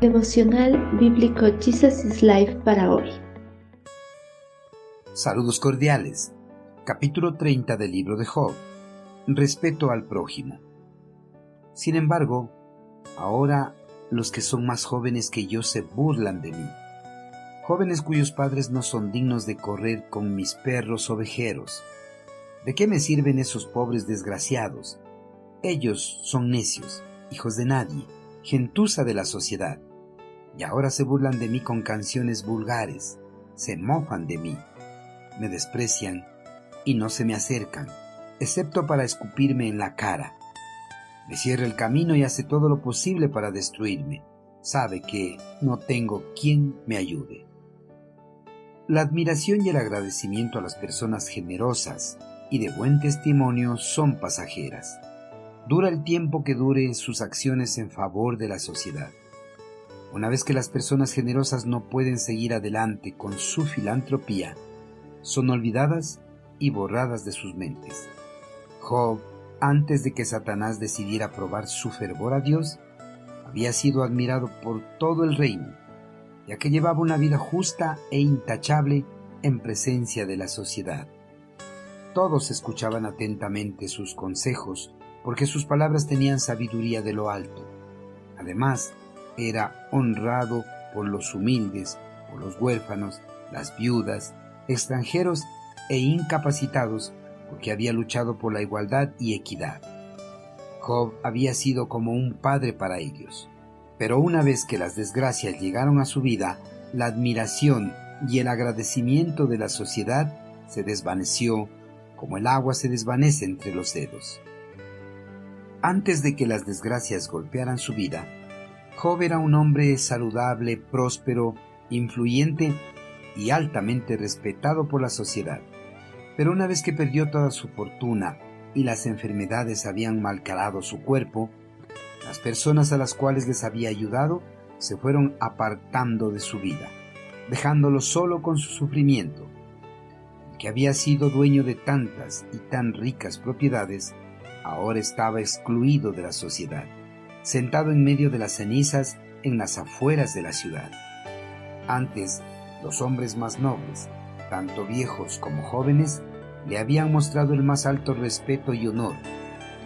Devocional Bíblico Jesus is Life para hoy. Saludos cordiales. Capítulo 30 del libro de Job. Respeto al prójimo. Sin embargo, ahora los que son más jóvenes que yo se burlan de mí. Jóvenes cuyos padres no son dignos de correr con mis perros ovejeros. ¿De qué me sirven esos pobres desgraciados? Ellos son necios, hijos de nadie, gentuza de la sociedad. Y ahora se burlan de mí con canciones vulgares, se mofan de mí, me desprecian y no se me acercan, excepto para escupirme en la cara. Me cierra el camino y hace todo lo posible para destruirme. Sabe que no tengo quien me ayude. La admiración y el agradecimiento a las personas generosas y de buen testimonio son pasajeras. Dura el tiempo que dure sus acciones en favor de la sociedad. Una vez que las personas generosas no pueden seguir adelante con su filantropía, son olvidadas y borradas de sus mentes. Job antes de que Satanás decidiera probar su fervor a Dios, había sido admirado por todo el reino, ya que llevaba una vida justa e intachable en presencia de la sociedad. Todos escuchaban atentamente sus consejos, porque sus palabras tenían sabiduría de lo alto. Además, era honrado por los humildes, por los huérfanos, las viudas, extranjeros e incapacitados porque había luchado por la igualdad y equidad. Job había sido como un padre para ellos. Pero una vez que las desgracias llegaron a su vida, la admiración y el agradecimiento de la sociedad se desvaneció como el agua se desvanece entre los dedos. Antes de que las desgracias golpearan su vida, Job era un hombre saludable, próspero, influyente y altamente respetado por la sociedad. Pero una vez que perdió toda su fortuna y las enfermedades habían malcarado su cuerpo, las personas a las cuales les había ayudado se fueron apartando de su vida, dejándolo solo con su sufrimiento. El que había sido dueño de tantas y tan ricas propiedades, ahora estaba excluido de la sociedad, sentado en medio de las cenizas en las afueras de la ciudad. Antes, los hombres más nobles, tanto viejos como jóvenes, le habían mostrado el más alto respeto y honor.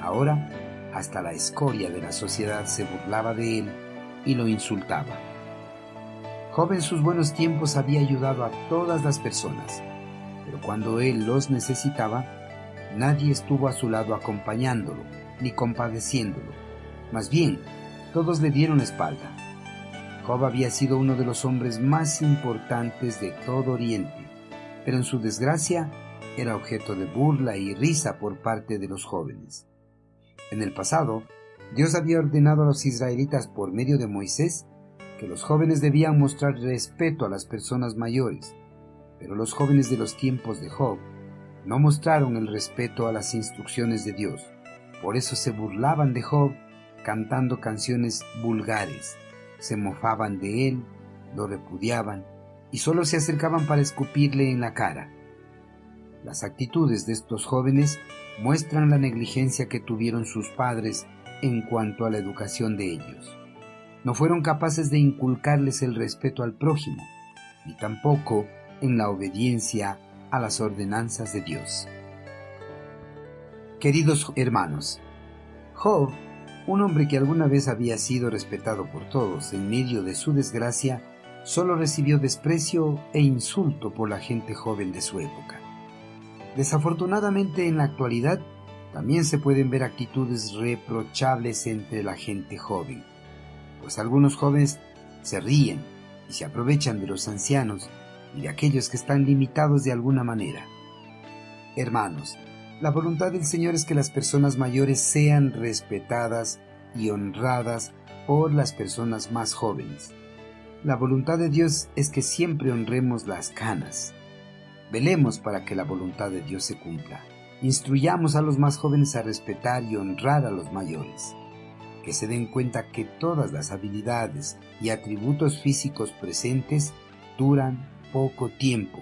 Ahora, hasta la escoria de la sociedad se burlaba de él y lo insultaba. Joven en sus buenos tiempos había ayudado a todas las personas, pero cuando él los necesitaba, nadie estuvo a su lado acompañándolo ni compadeciéndolo. Más bien, todos le dieron espalda. Job había sido uno de los hombres más importantes de todo Oriente pero en su desgracia era objeto de burla y risa por parte de los jóvenes. En el pasado, Dios había ordenado a los israelitas por medio de Moisés que los jóvenes debían mostrar respeto a las personas mayores, pero los jóvenes de los tiempos de Job no mostraron el respeto a las instrucciones de Dios. Por eso se burlaban de Job cantando canciones vulgares, se mofaban de él, lo repudiaban y solo se acercaban para escupirle en la cara. Las actitudes de estos jóvenes muestran la negligencia que tuvieron sus padres en cuanto a la educación de ellos. No fueron capaces de inculcarles el respeto al prójimo, ni tampoco en la obediencia a las ordenanzas de Dios. Queridos hermanos, Job, un hombre que alguna vez había sido respetado por todos en medio de su desgracia, solo recibió desprecio e insulto por la gente joven de su época. Desafortunadamente en la actualidad también se pueden ver actitudes reprochables entre la gente joven, pues algunos jóvenes se ríen y se aprovechan de los ancianos y de aquellos que están limitados de alguna manera. Hermanos, la voluntad del Señor es que las personas mayores sean respetadas y honradas por las personas más jóvenes la voluntad de Dios es que siempre honremos las canas. Velemos para que la voluntad de Dios se cumpla. Instruyamos a los más jóvenes a respetar y honrar a los mayores. Que se den cuenta que todas las habilidades y atributos físicos presentes duran poco tiempo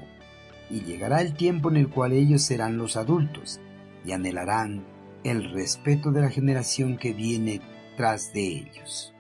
y llegará el tiempo en el cual ellos serán los adultos y anhelarán el respeto de la generación que viene tras de ellos.